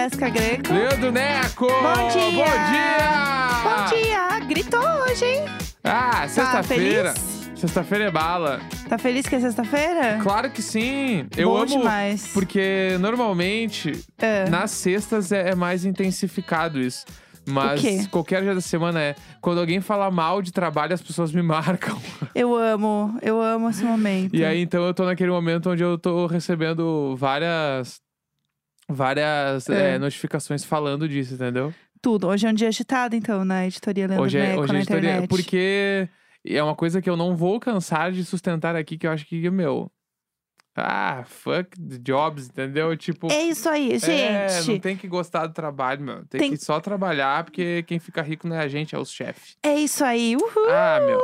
Jéssica Greco. Leandro Neco! Bom dia! Bom dia! Bom dia! Gritou hoje, hein? Ah, sexta-feira. feliz? Sexta-feira é bala. Tá feliz que é sexta-feira? Claro que sim. Eu Bom amo demais. porque normalmente É. nas sextas é, é mais intensificado isso. Mas qualquer dia da semana é. Quando alguém fala mal de trabalho, as pessoas me marcam. Eu amo, eu amo esse momento. E aí, então, eu tô naquele momento onde eu tô recebendo várias. Várias É. é, notificações falando disso, entendeu? Tudo. Hoje é um dia agitado, então, na editoria Leandro Hoje é, Neco, hoje é editoria- internet. Porque é uma coisa que eu não vou cansar de sustentar aqui, que eu acho que, meu. Ah, fuck the jobs, entendeu? Tipo. É isso aí, é, não gente. tem que gostar do trabalho, meu. Tem, Tem- que só trabalhar, porque quem fica rico não é a gente, é os chefes. É isso aí. Uhul! Ah, meu.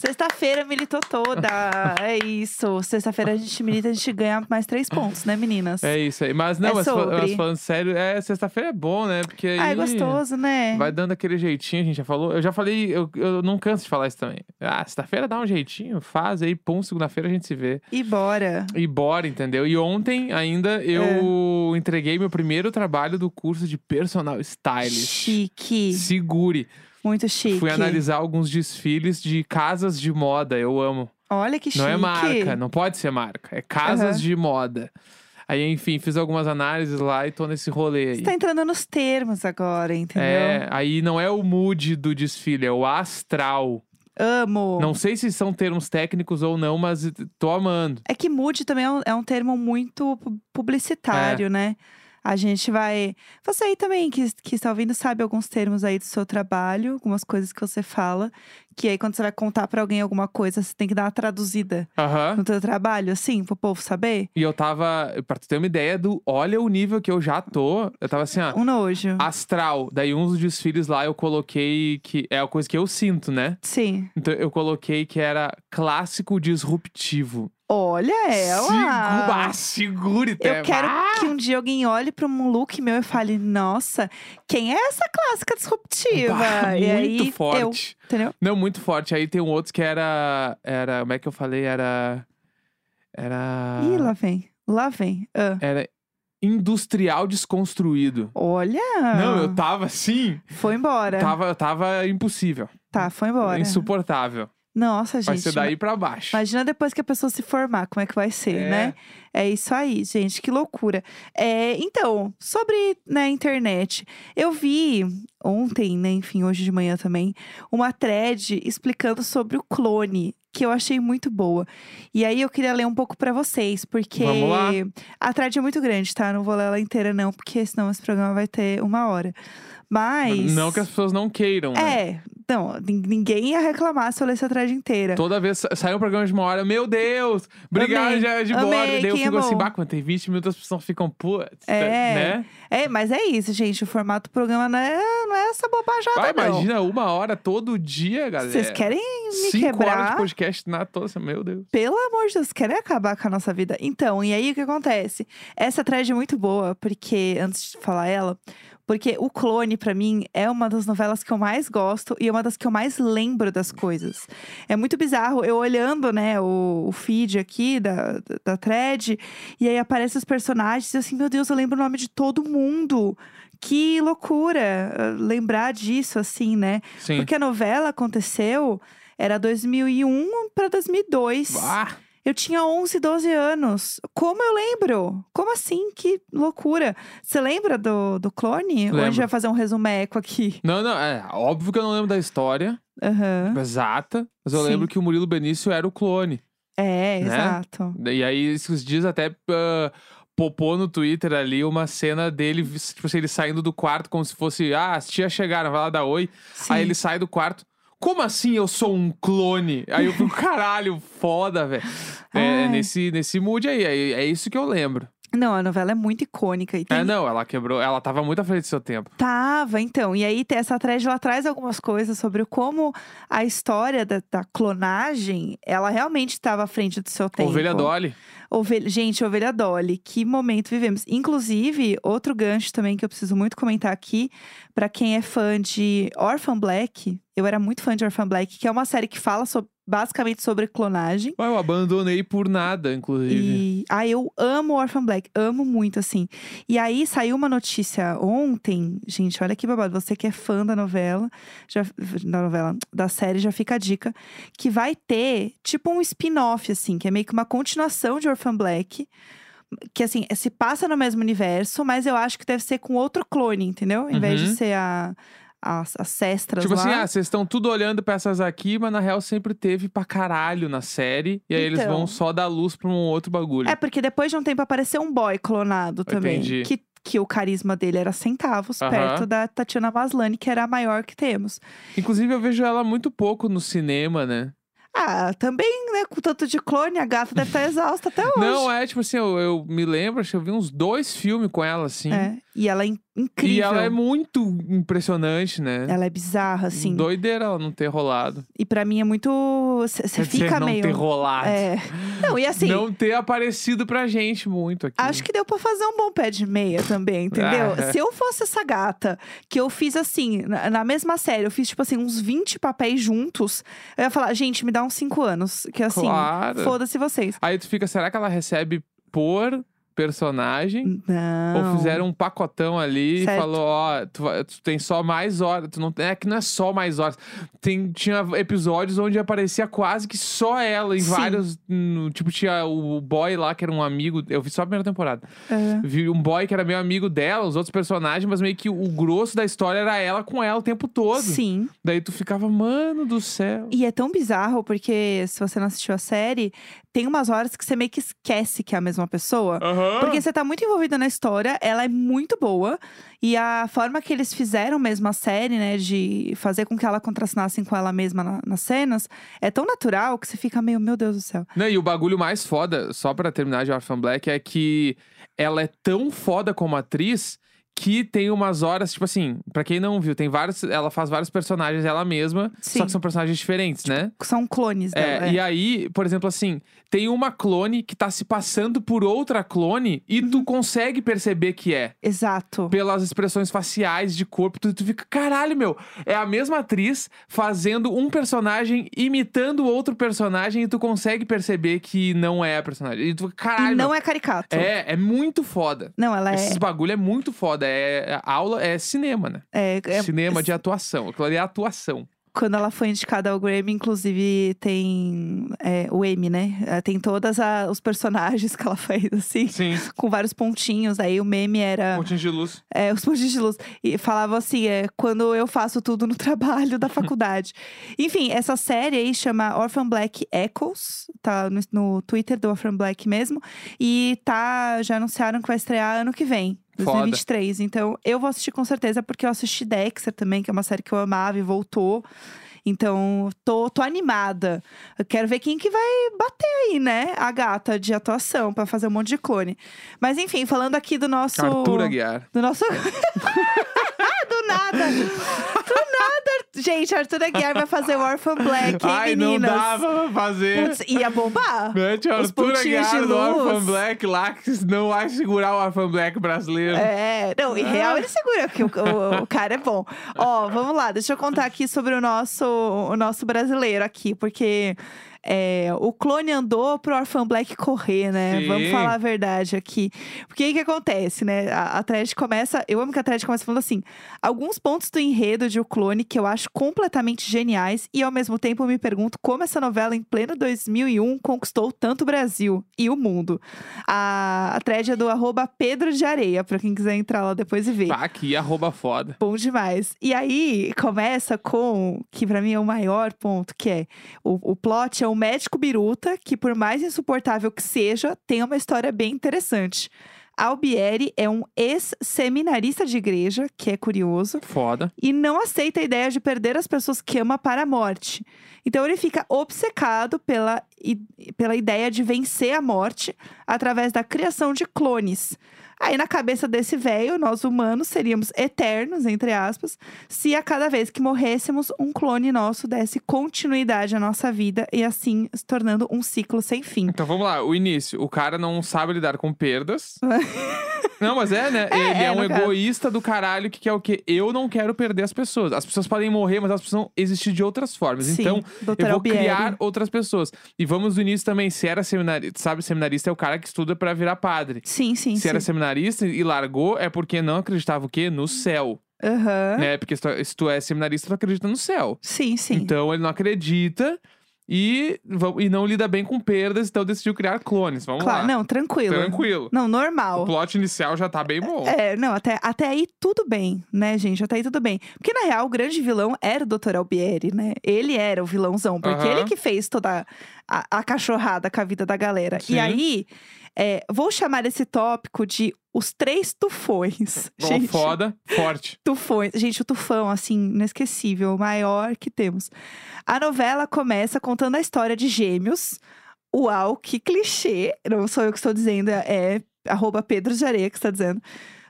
Sexta-feira militou toda. é isso. Sexta-feira a gente milita, a gente ganha mais três pontos, né, meninas? É isso aí. Mas não, É mas, mas falando sério, é, sexta-feira é bom, né? Porque aí. Ah, é gostoso, né? Vai dando aquele jeitinho, a gente já falou. Eu já falei, eu, eu não canso de falar isso também. Ah, sexta-feira dá um jeitinho, faz aí, pum, segunda-feira a gente se vê. E bora. E bora, entendeu? E ontem ainda É. eu entreguei meu primeiro trabalho do curso de personal stylist. Chique. Segure. Muito chique. Fui analisar alguns desfiles de casas de moda, eu amo. Olha que chique. Não é marca, não pode ser marca, é casas Aham. de moda. Aí, enfim, fiz algumas análises lá e tô nesse rolê aí. Você tá entrando nos termos agora, entendeu? É, aí não é o mood do desfile, é o astral. Amo. Não sei se são termos técnicos ou não, mas tô amando. É que mood também é um, é um termo muito pu- publicitário, É. né? A gente vai. Você aí também que, que está ouvindo sabe alguns termos aí do seu trabalho, algumas coisas que você fala. Que aí quando você vai contar pra alguém alguma coisa, você tem que dar uma traduzida Aham. no teu trabalho, assim, pro povo saber. E eu tava, pra tu ter uma ideia do, olha o nível que eu já tô. Eu tava assim, ó, Um nojo. astral. Daí uns dos desfiles lá eu coloquei que é a coisa que eu sinto, né? Sim. Então eu coloquei que era clássico disruptivo. Olha ela! Segu- ah, segure, Eu quero Ah! que um dia alguém olhe pra um look meu e fale: Nossa, quem é essa clássica disruptiva? Bah, e muito aí, eu, forte. entendeu? Não, muito forte. Aí tem um outro que era. Era. Como é que eu falei? Era. Era. Ih, lá vem. Lá vem. Ah. Era industrial desconstruído. Olha! Não, eu tava assim. Foi embora. Tava, tava impossível. Tá, foi embora. Insuportável. Nossa, gente. Vai ser daí pra baixo. Imagina depois que a pessoa se formar, como é que vai ser, É. né? É isso aí, gente, que loucura. É, então, sobre né, a internet, eu vi ontem, né, enfim, hoje de manhã também, uma thread explicando sobre o clone, que eu achei muito boa. E aí eu queria ler um pouco pra vocês, porque a thread é muito grande, tá? Não vou ler ela inteira não, porque senão esse programa vai ter uma hora. Mas Não que as pessoas não queiram. né? É, não, nin- ninguém ia reclamar se eu lesse a thread inteira. Toda vez sa- sai um programa de uma hora, meu Deus, obrigado, já é de embora. Daí eu fico assim, amou? bah, quando tem 20 minutos, as pessoas ficam, putz, É. né? É, mas é isso, gente. O formato do programa não é, não é essa bobajada, Vai, não. imagina uma hora todo dia, galera. Vocês querem me Cinco horas quebrar? de podcast na toda, meu Deus. Pelo amor de Deus, querem acabar com a nossa vida. Então, e aí o que acontece? Essa thread é muito boa, porque, antes de falar ela, porque o Clone, pra mim, é uma das novelas que eu mais gosto e é uma das que eu mais lembro das coisas. É muito bizarro, eu olhando, né, o, o feed aqui da, da, thread, e aí aparecem os personagens, e assim, meu Deus, eu lembro o nome de todo mundo. Que loucura ah, lembrar disso, assim, né? Sim. Porque a novela aconteceu, era 2001 pra 2002. Ah, Eu tinha 11, 12 anos. Como eu lembro? Como assim? Que loucura. Você lembra do, do clone? Ou a gente Lembro. vai fazer um resumeco aqui? não, não, é óbvio que eu não lembro da história Aham. exata, mas eu Sim. lembro que o Murilo Benício era o clone. É, Né? exato. E aí, esses dias até ah, popou no Twitter ali uma cena dele, tipo assim, ele saindo do quarto como se fosse, ah, as tias chegaram, vai lá dar oi. Sim. Aí ele sai do quarto. Como assim eu sou um clone? Aí eu fico, caralho, foda, velho. É, nesse, nesse mood aí, é, é isso que eu lembro. Não, a novela é muito icônica. E tem... É, não, ela quebrou, ela tava muito à frente do seu tempo. Tava, então. E aí, essa thread, ela traz algumas coisas sobre como a história da, da clonagem, ela realmente estava à frente do seu tempo. Ovelha Dolly. Ovelha, gente, Ovelha Dolly, que momento vivemos. Inclusive, outro gancho também que eu preciso muito comentar aqui, pra quem é fã de Orphan Black, eu era muito fã de Orphan Black, que é uma série que fala basicamente sobre clonagem. Eu abandonei por nada, inclusive. E ah, eu amo Orphan Black, amo muito assim. E aí saiu uma notícia ontem, gente, olha que babado, você que é fã da novela, já da novela, da série, já fica a dica, que vai ter tipo um spin-off assim, que é meio que uma continuação de Orphan Black. Que assim, se passa no mesmo universo, mas eu acho que deve ser com outro clone, entendeu? Em vez de Uhum. ser a, as, as sestras Tipo lá. assim, ah, vocês estão tudo olhando pra essas aqui, mas na real sempre teve pra caralho na série. E aí eles Então. vão só dar luz pra um outro bagulho. É, porque depois de um tempo apareceu um boy clonado também. Entendi. Que, que o carisma dele era centavos, perto da Tatiana Maslany, que era a maior que temos. Inclusive, eu vejo ela muito pouco no cinema, né? Ah, também, né, com tanto de clone, a gata deve estar exausta até hoje. Não, é tipo assim, eu, eu me lembro, acho que eu vi uns dois filmes com ela, assim. É, e ela é in- incrível. E ela é muito impressionante, né? Ela é bizarra, assim. Doideira ela não ter rolado. E pra mim é muito. Você fica não meio. ter rolado. É. Não, e assim. Não ter aparecido pra gente muito aqui. Acho que deu pra fazer um bom pé de meia também, entendeu? Ah, é. Se eu fosse essa gata, que eu fiz assim, na, na mesma série, eu fiz tipo assim, uns 20 papéis juntos, eu ia falar, gente, me dá uns 5 anos. Que assim, Claro. foda-se vocês. Aí tu fica, será que ela recebe por personagem? Não. Ou fizeram um pacotão ali Certo. e falou, ó, tu, tu tem só mais horas. Tu não, é que não é só mais horas. Tem, tinha episódios onde aparecia quase que só ela em Sim. vários. no- tipo, tinha o boy lá que era um amigo. Eu vi só a primeira temporada. É. Vi um boy que era meio amigo dela, os outros personagens, mas meio que o grosso da história era ela com ela o tempo todo. Sim. Daí tu ficava, mano do céu. E é tão bizarro, porque se você não assistiu a série, tem umas horas que você meio que esquece que é a mesma pessoa. Porque você tá muito envolvida na história, ela é muito boa. E a forma que eles fizeram mesmo a série, né, de fazer com que ela contracenasse com ela mesma na- nas cenas, é tão natural que você fica meio, meu Deus do céu. Não, e o bagulho mais foda, só pra terminar de Orphan Black, é que ela é tão foda como atriz que tem umas horas, tipo assim, pra quem não viu, tem vários. Ela faz vários personagens ela mesma, só Sim. que são personagens diferentes, né? São clones É, dela. é. e aí, por exemplo, assim, tem uma clone que tá se passando por outra clone e Uhum. tu consegue perceber que é. Exato. Pelas expressões faciais de corpo, tu, tu fica, caralho, meu, é a mesma atriz fazendo um personagem imitando outro personagem e tu consegue perceber que não é a personagem. E tu caralho, E não meu, é caricato. é, é muito foda. Não, ela é. Esses bagulho é muito foda. É, é aula, é cinema, né? é- é- cinema de atuação. Aquilo ali é atuação. Quando ela foi indicada ao Grammy, inclusive tem é, o M, né? É, Tem todos os personagens que ela fez, assim, Sim. com vários pontinhos. Aí o meme era. Pontinhos de luz. É, os pontinhos de luz. E falava assim, é, quando eu faço tudo no trabalho da faculdade. Enfim, essa série aí chama Orphan Black Echoes. Tá no, no Twitter do Orphan Black mesmo. E tá, já anunciaram que vai estrear ano que vem. Foda. 2023. Então, eu vou assistir com certeza, porque eu assisti Dexter também, que é uma série que eu amava e voltou. Então, tô, tô animada. Eu quero ver quem que vai bater aí, né? A gata de atuação, pra fazer um monte de clone. Mas enfim, falando aqui do nosso. Arthur Aguiar. Do nosso. do nada! Do nada! Gente, Arthur Aguiar vai fazer o Orphan Black, hein, Ai, não meninas? dava pra fazer. Putz, ia bombar. Mete o Os Arthur pontinhos Aguiar de do Orphan luz. Black lá, que não vai segurar o Orphan Black brasileiro. É, não, em real ele segura, que o, o- o cara é bom. Ó, vamos lá, deixa eu contar aqui sobre o nosso, o nosso brasileiro aqui, porque é, o clone andou pro Orphan Black correr, né? Sim. Vamos falar a verdade aqui. Porque aí que acontece, né? A, a thread começa. Eu amo que a thread começa falando assim: alguns pontos do enredo de O Clone que eu acho completamente geniais, e ao mesmo tempo eu me pergunto como essa novela em pleno 2001 conquistou tanto o Brasil e o mundo. A, a thread é do arroba Pedro de Areia, pra quem quiser entrar lá depois e ver. Tá aqui, arroba foda. Bom demais. E aí, começa com, que pra mim é o maior ponto, que é o, o plot é um médico biruta que, por mais insuportável que seja, tem uma história bem interessante. Albieri é um ex-seminarista de igreja, que é curioso, Foda. e não aceita a ideia de perder as pessoas que ama para a morte. Então ele fica obcecado pela pela ideia de vencer a morte através da criação de clones. Aí, na cabeça desse velho, nós humanos seríamos eternos, entre aspas, se a cada vez que morrêssemos, um clone nosso desse continuidade à nossa vida e assim se tornando um ciclo sem fim. Então vamos lá, o início. O cara não sabe lidar com perdas. não, mas é, né? É, Ele é, é, um no caso. egoísta do caralho que quer o quê? Eu não quero perder as pessoas. As pessoas podem morrer, mas elas precisam existir de outras formas. Sim, Então, eu vou Albieri. criar outras pessoas. E vamos do início também. Se era seminarista, sabe, seminarista é o cara que estuda pra virar padre. Sim, sim, Se sim. era seminarista e largou, é porque não acreditava o quê? No céu. Aham. Né? Porque se tu, se tu é seminarista, tu acredita no céu. Sim, sim. Então ele não acredita e, e não lida bem com perdas, então decidiu criar clones. Vamos claro, lá. não, tranquilo. Tranquilo. Não, O normal. plot inicial já tá bem bom. É, não, até, até aí tudo bem, né, gente? Até aí tudo bem. Porque, na real, o grande vilão era o Dr. Albieri, né? Ele era o vilãozão, porque Aham. ele que fez toda a, a cachorrada com a vida da galera. Sim. E aí, é, vou chamar esse tópico de os três tufões. Bom, gente, foda, forte. Tufões. Gente, o tufão, assim, inesquecível, o maior que temos. A novela começa contando a história de gêmeos. Uau, que clichê. Não sou eu que estou dizendo, é arroba Pedro de Areia que está dizendo.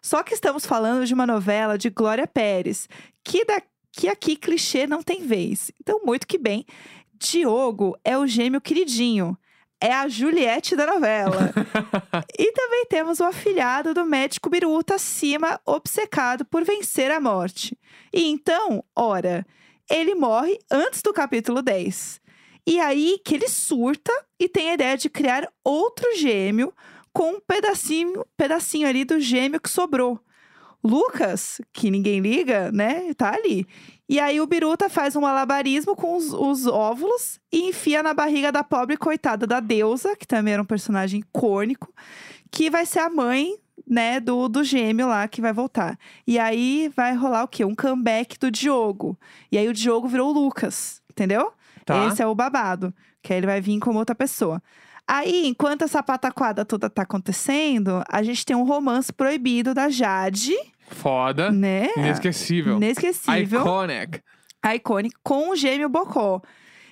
Só que estamos falando de uma novela de Glória Pérez, que, da, que aqui clichê não tem vez. Então, muito que bem. Diogo é o gêmeo queridinho. É a Juliette da novela. E também temos o afilhado do médico Biruta acima, obcecado por vencer a morte. E então, ora, ele morre antes do capítulo 10. E aí que ele surta e tem a ideia de criar outro gêmeo com um pedacinho, pedacinho ali do gêmeo que sobrou. Lucas, que ninguém liga, né? Tá ali. E aí o Biruta faz um malabarismo com os, os óvulos e enfia na barriga da pobre coitada da deusa, que também era um personagem icônico, que vai ser a mãe, né, do, do gêmeo lá que vai voltar. E aí vai rolar o quê? Um comeback do Diogo. E aí o Diogo virou o Lucas, entendeu? Tá. Esse é o babado. Que aí ele vai vir como outra pessoa. Aí, enquanto essa pataquada toda tá acontecendo, a gente tem um romance proibido da Jade, Foda. né? Inesquecível. Inesquecível. Iconic. Iconic, com o gêmeo Bocó.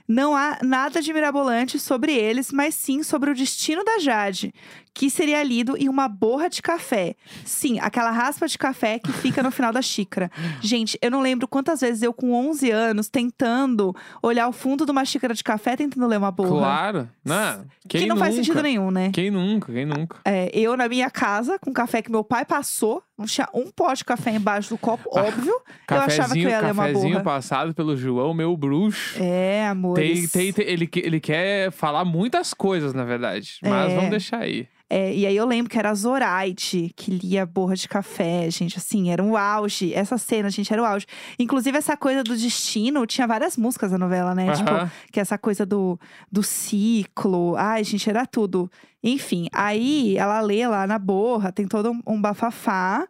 Não há nada de mirabolante sobre eles, mas sim sobre o destino da Jade, que seria lido em uma borra de café. Sim, aquela raspa de café que fica no final da xícara. Gente, eu não lembro quantas vezes eu, com 11 anos, tentando olhar o fundo de uma xícara de café, tentando ler uma borra. Claro. Não, quem que não nunca? faz sentido nenhum, né? Quem nunca? Quem nunca? É, eu, na minha casa, com café que meu pai passou, não tinha um pote de café embaixo do copo, óbvio. eu achava que eu ia ler uma borra. passado pelo João, meu bruxo. É, amores. Tem, tem, tem- ele, ele quer falar muitas coisas, na verdade. Mas É. vamos deixar aí. É, e aí eu lembro que era a Zoraide que lia borra de café, gente, assim, era um auge. Essa cena, gente, era o auge. Inclusive, essa coisa do destino, tinha várias músicas na novela, né? Tipo, Aham. que essa coisa do, do ciclo. Ai, gente, era tudo. Enfim, aí ela lê lá na borra, tem todo um, um bafafá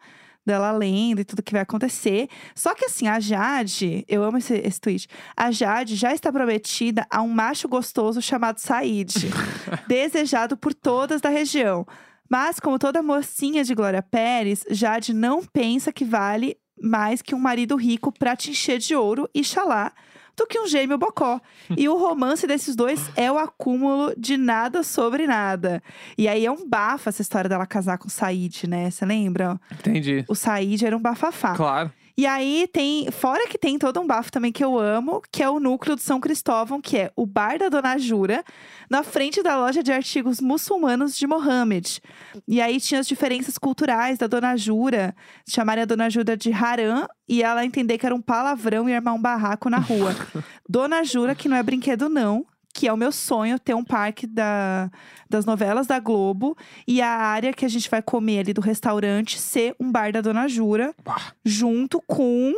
dela lendo e tudo que vai acontecer. Só que assim, a Jade, eu amo esse, esse tweet. A Jade já está prometida a um macho gostoso chamado Said, desejado por todas da região. Mas, como toda mocinha de Glória Pérez, Jade não pensa que vale mais que um marido rico pra te encher de ouro e xalá do que um gêmeo bocó. E o romance desses dois é o acúmulo de nada sobre nada. E aí é um bafo essa história dela casar com o Said, né? Você lembra? Entendi. O Said era um bafafá. Claro. E aí tem, fora que tem todo um bafo também que eu amo, que é o núcleo de São Cristóvão, que é o bar da Dona Jura, na frente da loja de artigos muçulmanos de Mohammed. E aí tinha as diferenças culturais da Dona Jura, chamarem a Dona Jura de Haram e ela entender que era um palavrão e armar um barraco na rua. Dona Jura, que não é brinquedo não, que é o meu sonho ter um parque da, das novelas da Globo e a área que a gente vai comer ali do restaurante ser um bar da Dona Jura Bah. junto com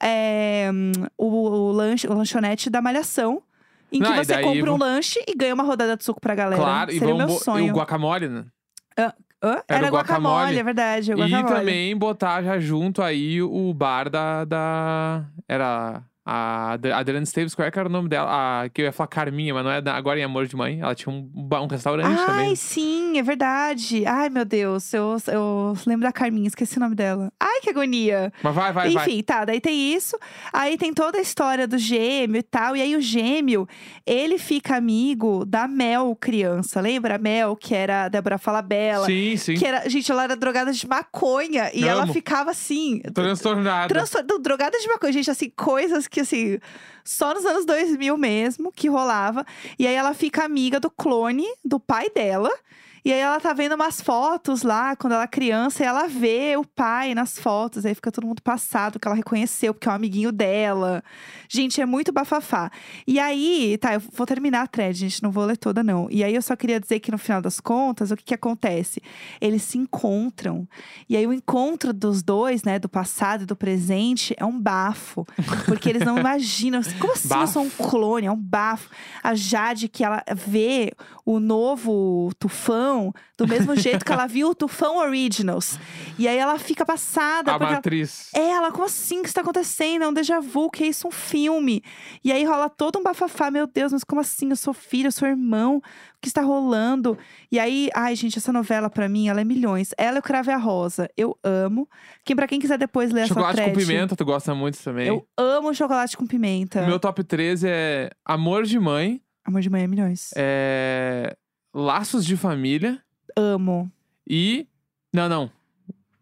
é, o, o lanche, o lanchonete da Malhação. Em Não, que e você compra um lanche e ganha uma rodada de suco pra galera. Claro. E Seria o vamos meu sonho. E o guacamole, né? Hã? Era o guacamole. é verdade. É o E guacamole. também botar já junto aí o bar da. da... Era A Ad- Adriana Esteves, qual é que era o nome dela? A, que eu ia falar Carminha, mas não é agora em Amor de Mãe. Ela tinha um, um restaurante Ai, também. sim, é verdade. Ai, meu Deus, eu, eu lembro da Carminha, esqueci o nome dela. Ai, que agonia. Mas vai, vai, vai. Enfim, tá, daí tem isso. Aí tem toda a história do gêmeo e tal. E aí o gêmeo, ele fica amigo da Mel, criança. Lembra? A Mel, que era a Débora Falabella. Sim, sim. Que era, gente, ela era drogada de maconha. E ela Amo. ficava assim. Transtornada. Transtor... não, drogada de maconha, gente, assim, coisas que, assim, só nos anos 2000 mesmo que rolava. E aí ela fica amiga do clone do pai dela. E aí ela tá vendo umas fotos lá, quando ela é criança, e ela vê o pai nas fotos. Aí fica todo mundo passado, que ela reconheceu, porque é um amiguinho dela. Gente, é muito bafafá. E aí, tá, eu vou terminar a thread, gente, não vou ler toda, não. E aí eu só queria dizer que no final das contas, o que que acontece? Eles se encontram. E aí o encontro dos dois, né, do passado e do presente, é um bafo. Porque eles não imaginam. assim, Como assim eu sou um clone? É um bafo. A Jade, que ela vê o novo tufão do mesmo jeito que ela viu o tufão Originals. E aí ela fica passada. A porque ela- matriz. é, ela, como assim que isso tá acontecendo? É um déjà vu, que é isso, um filme. E aí rola todo um bafafá, meu Deus, mas como assim? Eu sou filho, eu sou irmão, o que está rolando? E aí, ai, gente, essa novela pra mim, ela é milhões. Ela e o Crave a Rosa, eu amo. Quem, pra quem quiser depois ler Chocolate essa com thread, pimenta, tu gosta muito também. Eu amo chocolate com pimenta. Meu top 3 é Amor de Mãe, Amor de mãe é milhões. é... Laços de Família Amo. e. Não, não.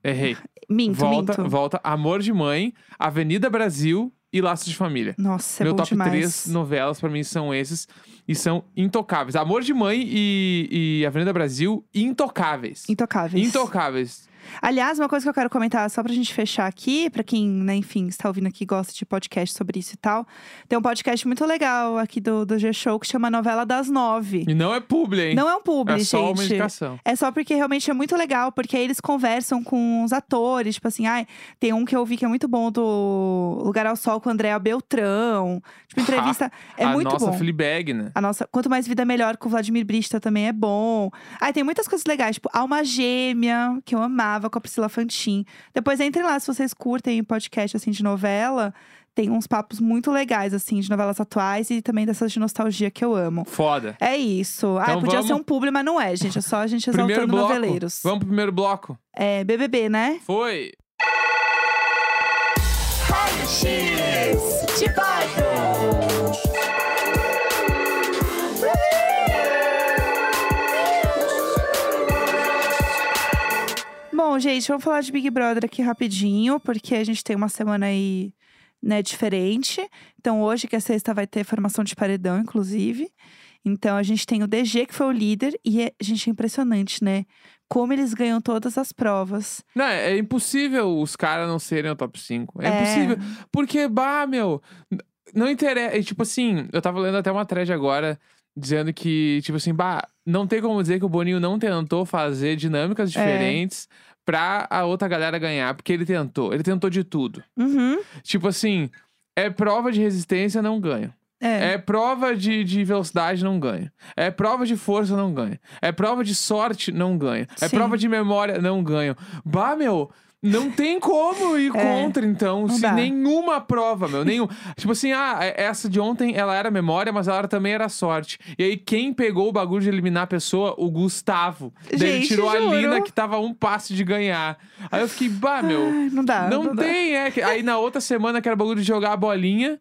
Errei. Minto, volta, minto. volta. Amor de Mãe, Avenida Brasil e Laços de Família. Nossa, é Meu bom top demais. 3 novelas pra mim são esses e são intocáveis. Amor de Mãe e, e Avenida Brasil, intocáveis. Intocáveis. Intocáveis. Aliás, uma coisa que eu quero comentar, só pra gente fechar aqui, pra quem, né, enfim, está ouvindo aqui e gosta de podcast sobre isso e tal. Tem um podcast muito legal aqui do, do G-Show que chama Novela das Nove. E não é publi, hein? Não é um publi, é só uma gente. indicação. É só porque realmente é muito legal, porque aí eles conversam com os atores, tipo assim, ai, tem um que eu vi que é muito bom do Lugar ao Sol com o Andréa Beltrão. Tipo, entrevista é a muito nossa bom. Fleabag, né? A nossa, quanto mais vida melhor com o Vladimir Brista também é bom. Aí tem muitas coisas legais, tipo Alma Gêmea, que eu amava com a Priscila Fantin. Depois entrem lá se vocês curtem podcast assim de novela, tem uns papos muito legais assim de novelas atuais e também dessas de nostalgia que eu amo. Foda. É isso. ah, Então podia vamos- ser um publi, mas não é, gente. É só a gente Primeiro exaltando bloco. noveleiros. Vamos pro primeiro bloco. É BBB, né? Foi. Bom, gente, vamos falar de Big Brother aqui rapidinho, porque a gente tem uma semana aí, né, diferente. Então, hoje, que é sexta, vai ter formação de paredão, inclusive. Então, a gente tem o DG, que foi o líder, e, é, gente, é impressionante, né? Como eles ganham todas as provas. Não, é é impossível os caras não serem o top 5. É, É. impossível. Porque, bah, meu, não interessa. Tipo assim, eu tava lendo até uma thread agora dizendo que, tipo assim, bah, não tem como dizer que o Boninho não tentou fazer dinâmicas É. pra a outra galera ganhar, porque ele tentou. Ele tentou de tudo. Uhum. Tipo assim, é prova de resistência, não ganha. É. É prova de, de velocidade, não ganha. É prova de força, não ganha. É prova de sorte, não ganha. É Sim. prova de memória, não ganha. Bah, meu, não tem como ir É, contra, então, se dá. nenhuma prova, meu. Nenhum. tipo assim, ah, essa de ontem, ela era memória, mas ela também era sorte. E aí, quem pegou o bagulho de eliminar a pessoa? O Gustavo. Daí ele Gente, tirou a juro. Lina, que tava a um passe de ganhar. Aí eu fiquei, bah, meu. Ai, não dá. Não, não dá. tem, é. que- Aí na outra semana, que era o bagulho de jogar a bolinha,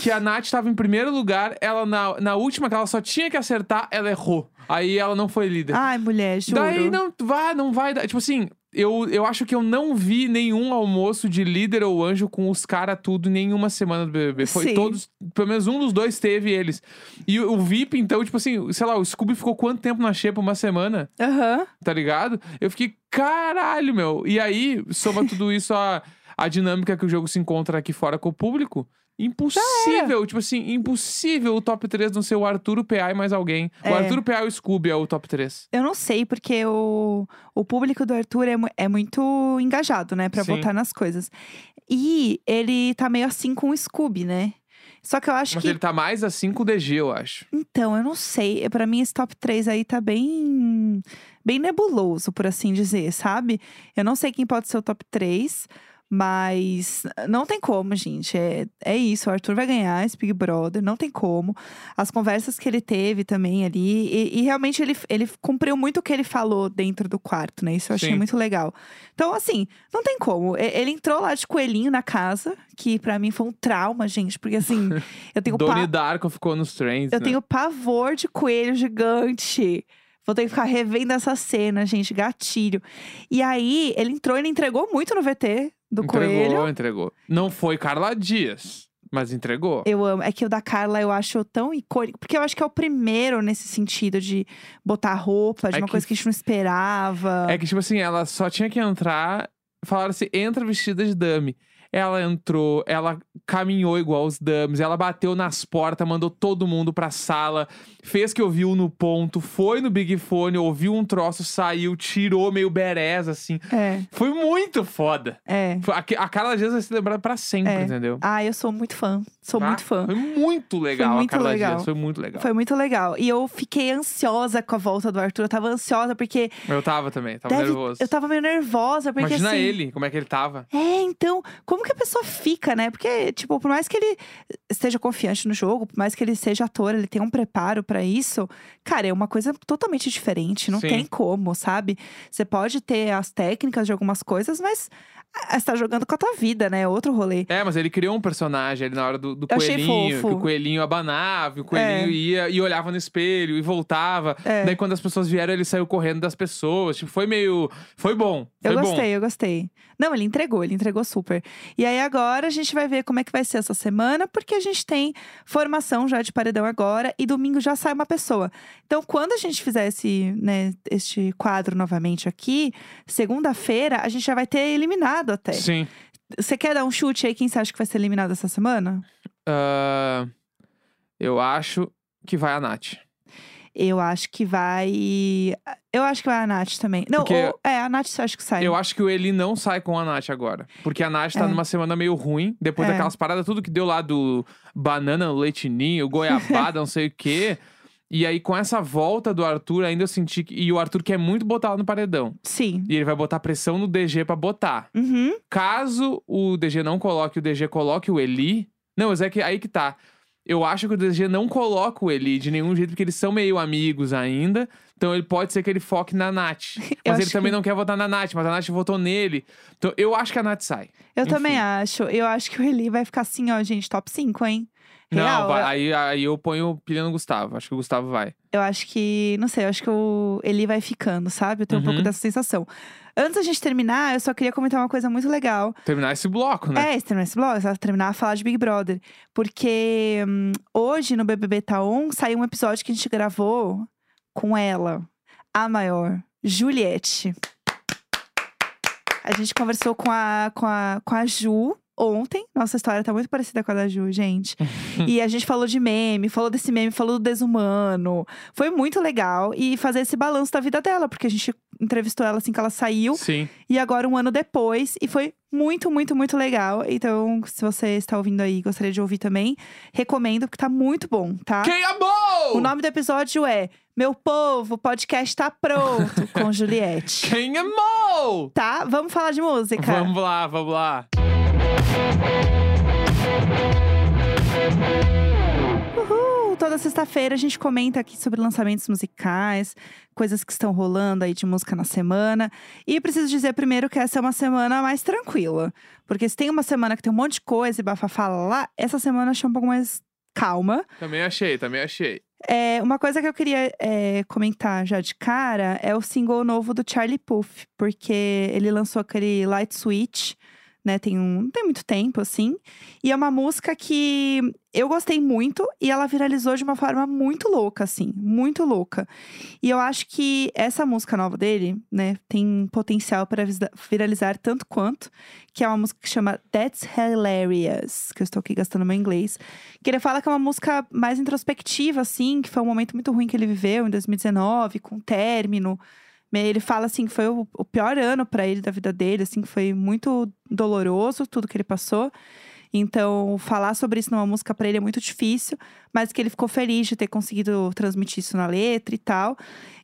que a Nath tava em primeiro lugar, ela na, na última, que ela só tinha que acertar, ela errou. Aí ela não foi líder. Ai, mulher, juro. Daí não vai, não vai. Tipo assim, eu, eu acho que eu não vi nenhum almoço de líder ou anjo com os caras tudo em nenhuma semana do BBB. Foi Sim. todos, pelo menos um dos dois teve eles. E o, o VIP, então, tipo assim, sei lá, o Scooby ficou quanto tempo na xepa? Uma semana? Aham. tá ligado? Eu fiquei, caralho, meu. E aí, soma tudo isso a, a dinâmica que o jogo se encontra aqui fora com o público. Impossível, tipo assim, impossível o top 3 não ser o Arthur, o PA e mais alguém. É. O Arthur, o PA e o Scooby é o top 3. Eu não sei, porque o, o público do Arthur é, mu- é muito engajado, né? Pra Sim. votar nas coisas. E ele tá meio assim com o Scooby, né? Só que eu acho Mas que. ele tá mais assim com o DG, eu acho. Então, eu não sei. Pra mim, esse top 3 aí tá bem. bem nebuloso, por assim dizer, sabe? Eu não sei quem pode ser o top 3. Mas não tem como, gente. É, é isso. O Arthur vai ganhar esse Big Brother, não tem como. As conversas que ele teve também ali. E, e realmente ele, ele cumpriu muito o que ele falou dentro do quarto, né? Isso eu achei Sim. muito legal. Então, assim, não tem como. Ele entrou lá de coelhinho na casa, que pra mim foi um trauma, gente. Porque assim, eu tenho Donnie pa- Darko ficou nos trends, eu né? tenho pavor de coelho gigante. Vou ter que ficar revendo essa cena, gente, gatilho. E aí, ele entrou, ele entregou muito no VT do entregou, coelho. entregou. Não foi Carla Dias, mas entregou. Eu amo. É que o da Carla eu acho tão icônico. Porque eu acho que é o primeiro nesse sentido de botar roupa, de É uma que- coisa que a gente não esperava. É que, tipo assim, ela só tinha que entrar. Falaram assim: entra vestida de dummy. Ela entrou, ela caminhou igual os dummies, ela bateu nas portas, mandou todo mundo pra sala, fez que ouviu no ponto, foi no Big Fone, ouviu um troço, saiu, tirou meio berés, assim. É, Foi muito foda. é. Foi- A, a Carla Dias vai ser lembrada pra sempre, É. entendeu? Ah, eu sou muito fã. Sou Ah, muito fã. Foi muito legal muito a Carla legal. Dias, foi muito legal. Foi muito legal. E eu fiquei ansiosa com a volta do Arthur. Eu tava ansiosa porque. Eu tava também, tava deve- nervoso. Eu tava meio nervosa, porque Imagina assim. ele, como é que ele tava. É, então, como que a pessoa fica, né? Porque, tipo, por mais que ele esteja confiante no jogo, por mais que ele seja ator, ele tenha um preparo pra isso, cara, é uma coisa totalmente diferente. Não Sim. tem como, sabe? Você pode ter as técnicas de algumas coisas, mas você tá jogando com a tua vida, né? É outro rolê. É, mas ele criou um personagem ali na hora do, do Eu coelhinho, que o coelhinho abanava, o coelhinho É. ia e olhava no espelho e voltava. É. Daí quando as pessoas vieram, ele saiu correndo das pessoas. Tipo, foi meio. Foi bom. Foi Eu bom. gostei, eu gostei. Não, ele entregou, ele entregou super. E aí agora a gente vai ver como é que vai ser essa semana, porque a gente tem formação já de paredão agora e domingo já sai uma pessoa. Então, quando a gente fizer esse, né, este quadro novamente aqui, segunda-feira a gente já vai ter eliminado até. Sim. Você quer dar um chute aí quem você acha que vai ser eliminado essa semana? Ah, eu acho que vai a Nath. Eu acho que vai. Eu acho que vai a Nath também. Não, Porque- ou- é, a Nath eu acho que sai. Eu acho que o Eli não sai com a Nath agora. Porque a Nath tá É. numa semana meio ruim. Depois É. daquelas paradas, tudo que deu lá do banana, leitinho, goiabada, não sei o quê. E aí, com essa volta do Arthur, ainda eu senti que. E o Arthur quer muito botar ela no paredão. Sim. E ele vai botar pressão no DG pra botar. Uhum. Caso o DG não coloque, o DG coloque o Eli. Não, mas é que aí que tá. Eu acho que o DG não coloca o Eli de nenhum jeito, porque eles são meio amigos ainda. Então ele pode ser que ele foque na Nath. Mas ele também que- não quer votar na Nath, mas a Nath votou nele. Então eu acho que a Nath sai. Eu Enfim. também acho. Eu acho que o Eli vai ficar assim, ó, gente, top 5, hein? Real, não, vai- eu- aí, aí eu ponho pilha no Gustavo. Acho que o Gustavo vai. Eu acho que, não sei, eu acho que o Eli vai ficando, sabe? Eu tenho um pouco Uhum. dessa sensação. Antes da gente terminar, eu só queria comentar uma coisa muito legal. Terminar esse bloco, né? É, terminar esse blog, só terminar a falar de Big Brother. Porque hum, hoje no BBB Tá On saiu um episódio que a gente gravou com ela, a maior, Juliette. A gente conversou com a, com a, com a Ju ontem. Nossa história tá muito parecida com a da Ju, gente. e a gente falou de meme, falou desse meme, falou do desumano. Foi muito legal. E fazer esse balanço da vida dela, porque a gente entrevistou ela assim que ela saiu. Sim. E agora, um ano depois, e foi muito, muito, muito legal. Então, se você está ouvindo aí e gostaria de ouvir também, recomendo, porque tá muito bom, tá? Quem amou? O nome do episódio é Meu Povo, o podcast tá pronto, com Juliette. Quem amou? Tá? Vamos falar de música. Vamos lá, vamos lá. Toda sexta-feira a gente comenta aqui sobre lançamentos musicais, coisas que estão rolando aí de música na semana. E preciso dizer primeiro que essa é uma semana mais tranquila. Porque se tem uma semana que tem um monte de coisa e bafafá lá, essa semana eu achei um pouco mais calma. Também achei, também achei. É, uma coisa que eu queria é, comentar já de cara é o single novo do Charlie Puth, porque ele lançou aquele Light Switch, né? Tem um, tem muito tempo assim, e é uma música que eu gostei muito e ela viralizou de uma forma muito louca, assim, muito louca. E eu acho que essa música nova dele, né, tem potencial para viralizar tanto quanto, que é uma música que chama That's Hilarious, que eu estou aqui gastando meu inglês. Que ele fala que é uma música mais introspectiva, assim, que foi um momento muito ruim que ele viveu em 2019, com o término. Ele fala assim que foi o, o pior ano para ele da vida dele, assim, que foi muito doloroso tudo que ele passou. Então, falar sobre isso numa música para ele é muito difícil, mas que ele ficou feliz de ter conseguido transmitir isso na letra e tal.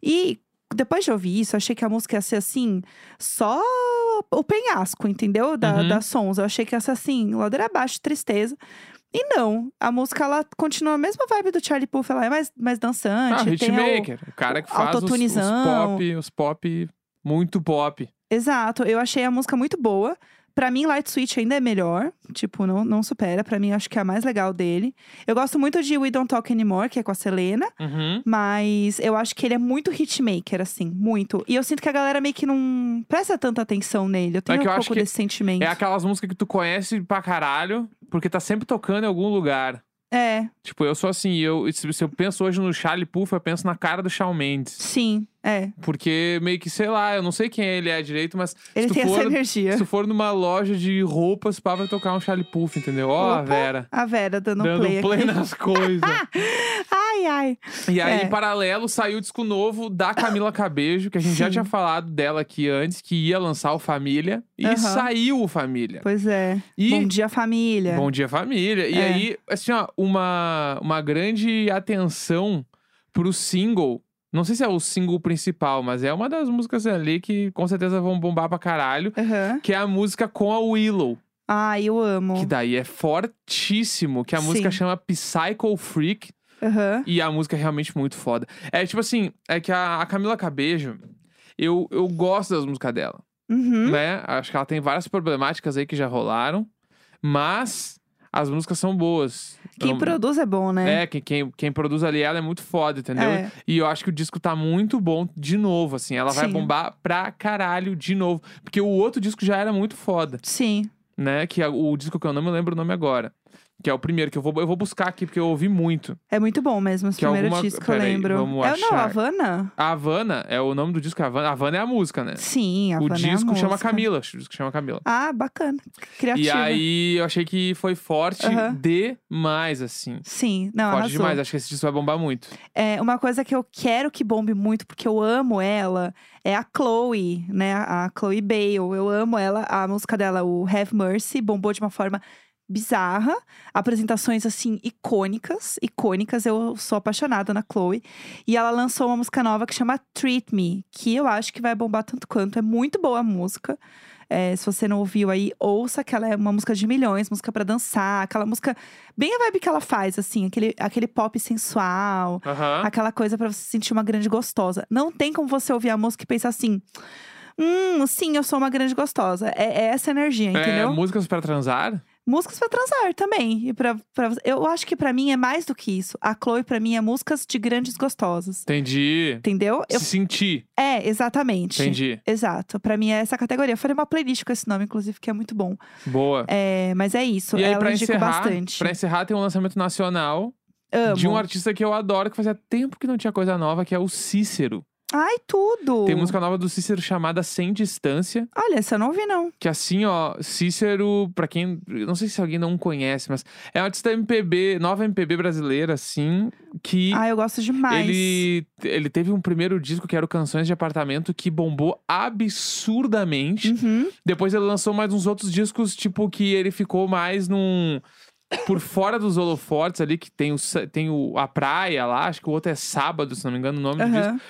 E depois de ouvir isso, achei que a música ia ser assim, só o penhasco, entendeu? Da, Uhum. das sons. Eu achei que ia ser assim, ladeira abaixo, tristeza. E não, a música ela continua a mesma vibe do Charlie Puth, ela é mais, mais dançante. Ah, tem o- hitmaker. O cara que faz os, os pop, os pop muito pop. Exato, eu achei a música muito boa. Pra mim, Light Switch ainda é melhor. Tipo, não, não supera. Pra mim, acho que é a mais legal dele. Eu gosto muito de We Don't Talk Anymore, que é com a Selena. Uhum. Mas eu acho que ele é muito hitmaker, assim, muito. E eu sinto que a galera meio que não presta tanta atenção nele. Eu tenho que eu um acho pouco desse sentimento. É aquelas músicas que tu conhece pra caralho, porque tá sempre tocando em algum lugar. É, Tipo, eu sou assim, eu, se eu penso hoje no Charlie Puth, eu penso na cara do Shawn Mendes. sim, é. Porque meio que, sei lá, eu não sei quem ele é direito, mas Ele tem for, essa energia. se tu for numa loja de roupas, pá, vai tocar um Charlie Puth, entendeu? Ó, a Opa, Vera. A Vera dando, Dando play, play, aqui. nas coisas. Ai, ai. E aí, É. em paralelo, saiu o disco novo da Camila Cabejo, que a gente já Sim. tinha falado dela aqui antes, que ia lançar o Família. E Aham. saiu o Família. Pois é. E- Bom dia, família. Bom dia, família. E É. aí, assim, ó, uma, uma grande atenção pro single. Não sei se é o single principal, mas é uma das músicas ali que com certeza vão bombar pra caralho. Aham. Que é a música com a Willow. Ai, eu amo. Que daí é fortíssimo. Que a música Sim. chama Psycho Freak. Aham. E a música é realmente muito foda. É tipo assim, é que a, a Camila Cabejo, eu, eu gosto das músicas dela, Uhum. né? Acho que ela tem várias problemáticas aí que já rolaram, mas as músicas são boas. Quem produz é bom, né? É, quem, quem, quem produz ali ela é muito foda, entendeu? É. E eu acho que o disco tá muito bom de novo, assim. Ela vai Sim. bombar pra caralho de novo. Porque o outro disco já era muito foda, Sim. né? Que é o disco que eu não me lembro o nome agora. Que é o primeiro, que eu vou, eu vou buscar aqui, porque eu ouvi muito. É muito bom mesmo, esse Que primeiro alguma- disco, eu lembro. vamos é o não, achar. Havana? A Havana é o nome do disco. A Havana, Havana é a música, né? Sim, o Havana é a disco chama música. Camila. O disco chama Camila. Ah, bacana. Criativa. E aí eu achei que foi forte Aham. demais, assim. Sim, não, forte arrasou. demais. Acho que esse disco vai bombar muito. É, uma coisa que eu quero que bombe muito, porque eu amo ela, é a Chloe, né? A Chloe Bale. Eu amo ela, a música dela, o Have Mercy, bombou de uma forma bizarra. Apresentações, assim, icônicas. Icônicas. Eu sou apaixonada na Chloe. E ela lançou uma música nova que chama Treat Me, que eu acho que vai bombar tanto quanto. É muito boa a música. É, se você não ouviu aí, ouça que ela é uma música de milhões, música pra dançar, aquela música bem a vibe que ela faz, assim, aquele, aquele pop sensual, aquela coisa pra você se sentir uma grande gostosa. Não tem como você ouvir a música e pensar assim: hum, sim, eu sou uma grande gostosa. É, é essa energia, É, entendeu? músicas pra transar? Músicas pra transar também. E pra, pra, eu acho que pra mim é mais do que isso. A Chloe, pra mim, é músicas de grandes gostosas. Entendi. Entendeu? Eu- Se sentir. é, exatamente. Entendi. Exato. Pra mim é essa categoria. Eu falei uma playlist com esse nome, inclusive, que é muito bom. Boa. É, mas é isso. e aí, Ela pra encerrar, bastante. pra encerrar, tem um lançamento nacional Amo. de um artista que eu adoro, que fazia tempo que não tinha coisa nova, que é o Cícero. Ai, tudo! Tem música nova do Cícero chamada Sem Distância. Olha, essa eu não ouvi, não. Que assim, ó, Cícero, pra quem. Não sei se alguém não conhece, mas é um artista MPB, nova MPB brasileira, assim, que. Ah, eu gosto demais. Ele, ele teve um primeiro disco que era o Canções de Apartamento, que bombou absurdamente. Uhum. Depois ele lançou mais uns outros discos, tipo, que ele ficou mais num. Por fora dos holofotes ali, que tem, o, tem o, a praia lá, acho que o outro é sábado, se não me engano, o nome do disco.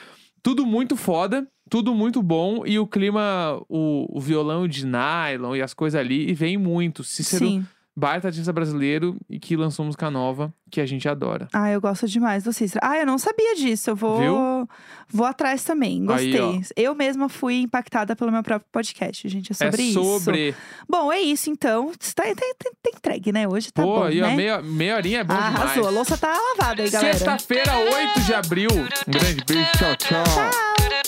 Tudo muito foda, tudo muito bom. E o clima, o, o violão de nylon e as coisas ali, e vem muito. Cícero, Sim. Baita artista brasileiro e que lançou música nova, que a gente adora. Ah, eu gosto demais do Cícero. Ah, eu não sabia disso. Eu vou, Viu? vou atrás também. Gostei. Aí, eu mesma fui impactada pelo meu próprio podcast, gente. É sobre é isso. sobre. Bom, é isso então. Tá, tá, tá, tá entregue, né? Hoje tá Pô, bom, aí, ó, né? meia, meia horinha é bom Arrasou. A demais. louça tá lavada aí, galera. Sexta-feira, 8 de abril. Um grande beijo, tchau, tchau. Tchau.